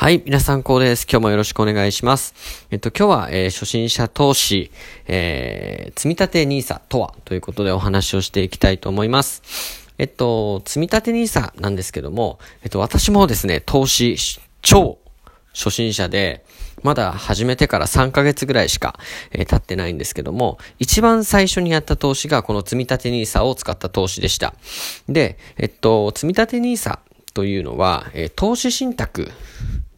はい、皆さんこうです。今日もよろしくお願いします。えっと、今日は、えー、初心者投資、えー、積立 NISA とはということでお話をしていきたいと思います。えっと、積立 NISA なんですけども、えっと、私もですね、投資、超初心者で、まだ始めてから3ヶ月ぐらいしか、えー、経ってないんですけども、一番最初にやった投資がこの積立 NISA を使った投資でした。で、えっと、積立 NISA というのは、えー、投資信託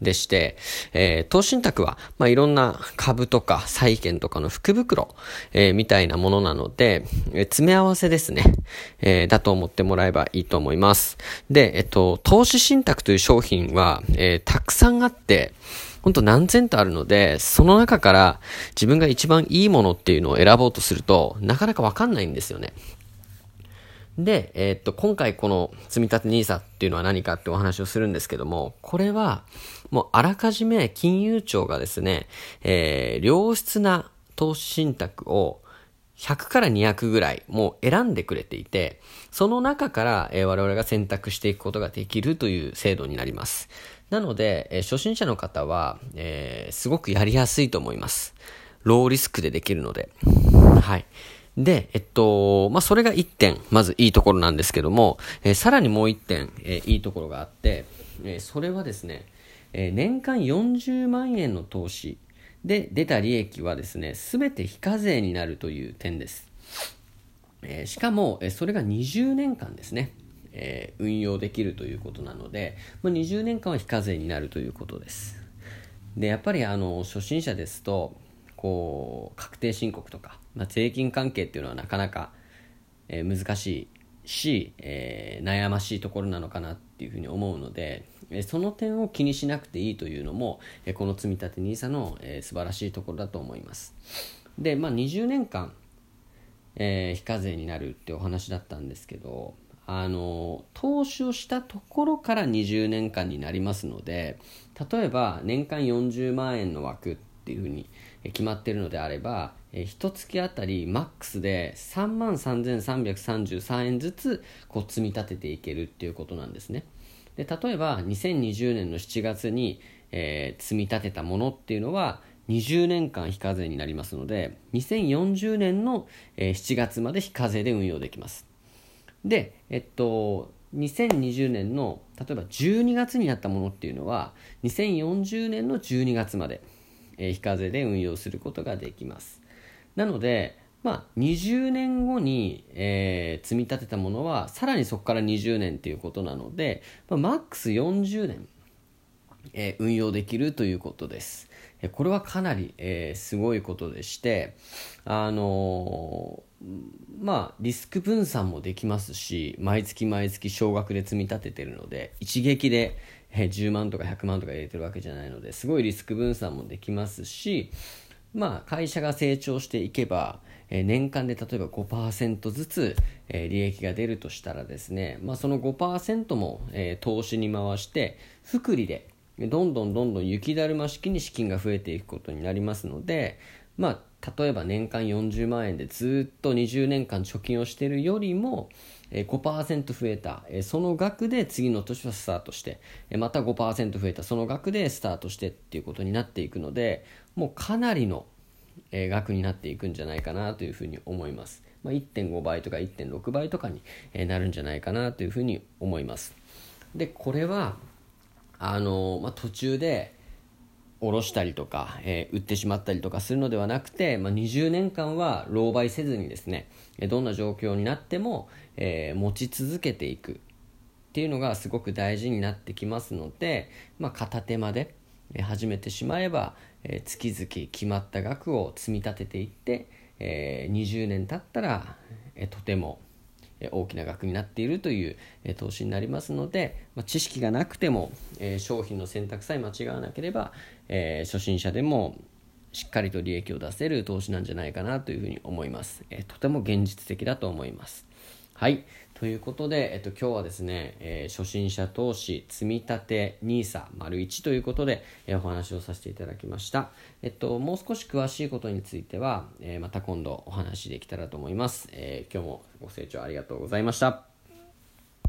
でして、えー、投資信託は、まあ、いろんな株とか債券とかの福袋、えー、みたいなものなので、えー、詰め合わせですね、えー、だと思ってもらえばいいと思います。で、えっと、投資信託という商品は、えー、たくさんあって、ほんと何千とあるので、その中から自分が一番いいものっていうのを選ぼうとすると、なかなかわかんないんですよね。で、えー、っと、今回この積み立 NISA っていうのは何かってお話をするんですけども、これは、もうあらかじめ金融庁がですね、えー、良質な投資信託を100から200ぐらいもう選んでくれていて、その中から、えー、我々が選択していくことができるという制度になります。なので、えー、初心者の方は、えー、すごくやりやすいと思います。ローリスクでできるので。はい。で、えっと、まあ、それが1点、まずいいところなんですけども、えー、さらにもう1点、えー、いいところがあって、えー、それはですね、え年間40万円の投資で出た利益はですね、すべて非課税になるという点です。えしかも、えそれが20年間ですね、え運用できるということなので、まあ、20年間は非課税になるということです。で、やっぱりあの、初心者ですと、こう確定申告とか、まあ、税金関係っていうのはなかなか、えー、難しいし、えー、悩ましいところなのかなっていうふうに思うので、えー、その点を気にしなくていいというのも、えー、この積立 NISA の、えー、素晴らしいところだと思います。で、まあ、20年間、えー、非課税になるってお話だったんですけどあの投資をしたところから20年間になりますので例えば年間40万円の枠っていうふうに決まっているのであれば、え1月あたりマックスで3万3333円ずつこう積み立てていけるっていうことなんですね。で例えば2020年の7月に、えー、積み立てたものっていうのは20年間非課税になりますので2040年の、えー、7月まで非課税で運用できます。で、えっと、2020年の例えば12月になったものっていうのは2040年の12月までえ、非課税で運用することができます。なので、まあ、20年後に、えー、積み立てたものはさらにそこから20年ということなので、まあ、マックス40年、えー、運用できるということです。えこれはかなり、え、すごいことでして、あのまあ、リスク分散もできますし、毎月毎月少額で積み立ててるので、一撃で、え10万とか100万とか入れてるわけじゃないのですごいリスク分散もできますし、まあ、会社が成長していけば、え年間で例えば5%ずつ、え利益が出るとしたらですね、まあ、その5%も、え投資に回して複利でどんどんどんどん雪だるま式に資金が増えていくことになりますので、まあ、例えば年間40万円でずっと20年間貯金をしてるよりも、5%増えた、その額で次の年はスタートして、また5%増えたその額でスタートしてっていうことになっていくので、もうかなりの額になっていくんじゃないかなというふうに思います。まあ、1.5倍とか1.6倍とかになるんじゃないかなというふうに思います。で、これは、あのまあ、途中で、下ろしたりとか、えー、売ってしまったりとかするのではなくて、まあ、20年間は狼狽せずにですねどんな状況になっても、えー、持ち続けていくっていうのがすごく大事になってきますので、まあ、片手間で始めてしまえば、えー、月々決まった額を積み立てていって、えー、20年経ったら、えー、とても大きな額になっているという投資になりますので、ま、知識がなくても、え商品の選択さえ間違わなければ、え初心者でもしっかりと利益を出せる投資なんじゃないかなというふうに思います。えとても現実的だと思います。はい。ということで、えっと、今日はですね、えー、初心者投資積み立て NISA-1 ということで、えー、お話をさせていただきました。えっと、もう少し詳しいことについては、えー、また今度お話できたらと思います。え今日もご清聴ありがとうございました。